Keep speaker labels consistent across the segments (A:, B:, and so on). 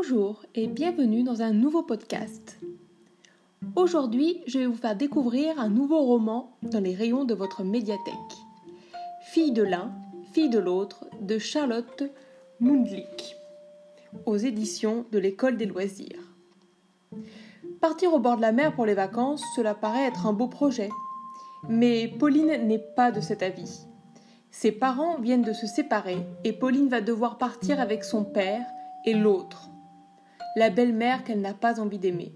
A: Bonjour et bienvenue dans un nouveau podcast. Aujourd'hui, je vais vous faire découvrir un nouveau roman dans les rayons de votre médiathèque. Fille de l'un, fille de l'autre de Charlotte Mundlik aux éditions de l'École des loisirs. Partir au bord de la mer pour les vacances, cela paraît être un beau projet. Mais Pauline n'est pas de cet avis. Ses parents viennent de se séparer et Pauline va devoir partir avec son père et l'autre, la belle-mère qu'elle n'a pas envie d'aimer.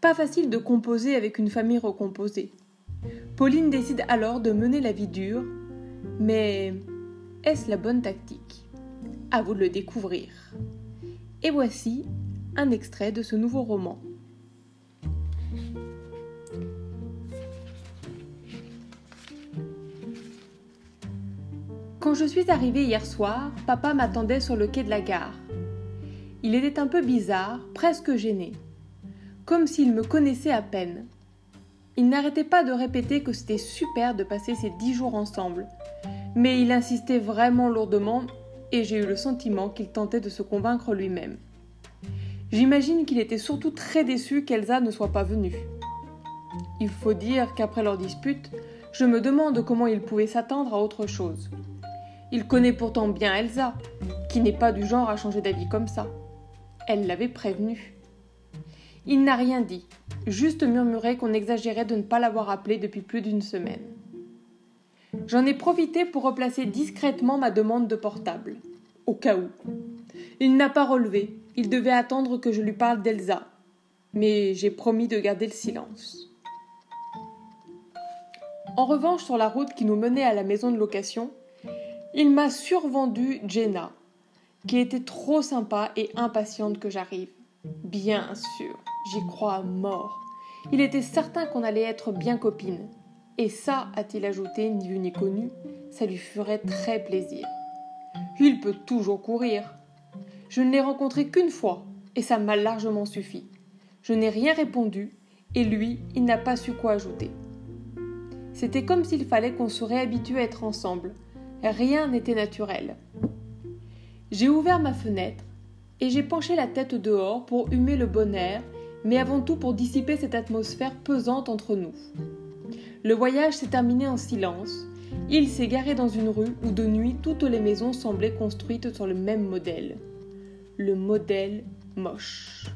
A: Pas facile de composer avec une famille recomposée. Pauline décide alors de mener la vie dure, mais est-ce la bonne tactique? À vous de le découvrir. Et voici un extrait de ce nouveau roman. Quand je suis arrivée hier soir, papa m'attendait sur le quai de la gare. Il était un peu bizarre, presque gêné, comme s'il me connaissait à peine. Il n'arrêtait pas de répéter que c'était super de passer ces dix jours ensemble, mais il insistait vraiment lourdement et j'ai eu le sentiment qu'il tentait de se convaincre lui-même. J'imagine qu'il était surtout très déçu qu'Elsa ne soit pas venue. Il faut dire qu'après leur dispute, je me demande comment il pouvait s'attendre à autre chose. Il connaît pourtant bien Elsa, qui n'est pas du genre à changer d'avis comme ça. Elle l'avait prévenu. Il n'a rien dit, juste murmuré qu'on exagérait de ne pas l'avoir appelé depuis plus d'une semaine. J'en ai profité pour replacer discrètement ma demande de portable, au cas où. Il n'a pas relevé, il devait attendre que je lui parle d'Elsa, mais j'ai promis de garder le silence. En revanche, sur la route qui nous menait à la maison de location, il m'a survendu Jenna, qui était trop sympa et impatiente que j'arrive. Bien sûr, j'y crois mort. Il était certain qu'on allait être bien copines. Et ça, a-t-il ajouté, ni vu ni connu, ça lui ferait très plaisir. Il peut toujours courir. Je ne l'ai rencontré qu'une fois, et ça m'a largement suffi. Je n'ai rien répondu, et lui, il n'a pas su quoi ajouter. C'était comme s'il fallait qu'on se réhabitue à être ensemble, Rien n'était naturel. J'ai ouvert ma fenêtre et j'ai penché la tête dehors pour humer le bon air, mais avant tout pour dissiper cette atmosphère pesante entre nous. Le voyage s'est terminé en silence. Il s'est garé dans une rue où de nuit toutes les maisons semblaient construites sur le même modèle. Le modèle moche.